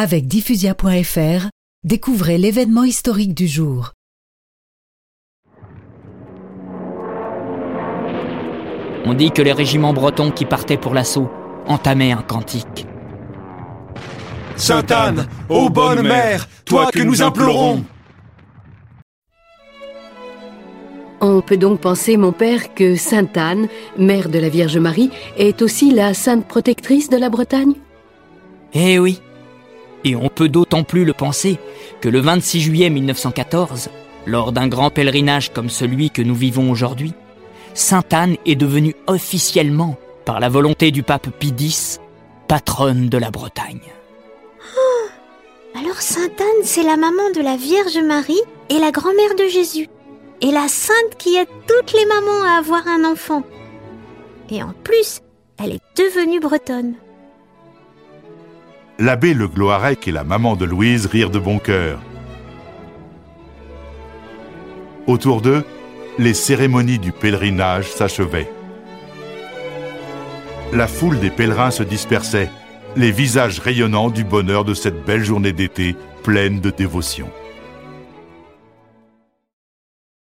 Avec diffusia.fr, découvrez l'événement historique du jour. On dit que les régiments bretons qui partaient pour l'assaut entamaient un cantique. Sainte Anne, ô bonne mère, toi que nous implorons On peut donc penser, mon père, que Sainte Anne, mère de la Vierge Marie, est aussi la sainte protectrice de la Bretagne? Eh oui. Et on peut d'autant plus le penser que le 26 juillet 1914, lors d'un grand pèlerinage comme celui que nous vivons aujourd'hui, Sainte Anne est devenue officiellement, par la volonté du pape Pie X, patronne de la Bretagne. Alors Sainte Anne, c'est la maman de la Vierge Marie et la grand-mère de Jésus. Et la sainte qui aide toutes les mamans à avoir un enfant. Et en plus, elle est devenue bretonne. L'abbé Le Gloarec et la maman de Louise rirent de bon cœur. Autour d'eux, les cérémonies du pèlerinage s'achevaient. La foule des pèlerins se dispersait, les visages rayonnants du bonheur de cette belle journée d'été pleine de dévotion.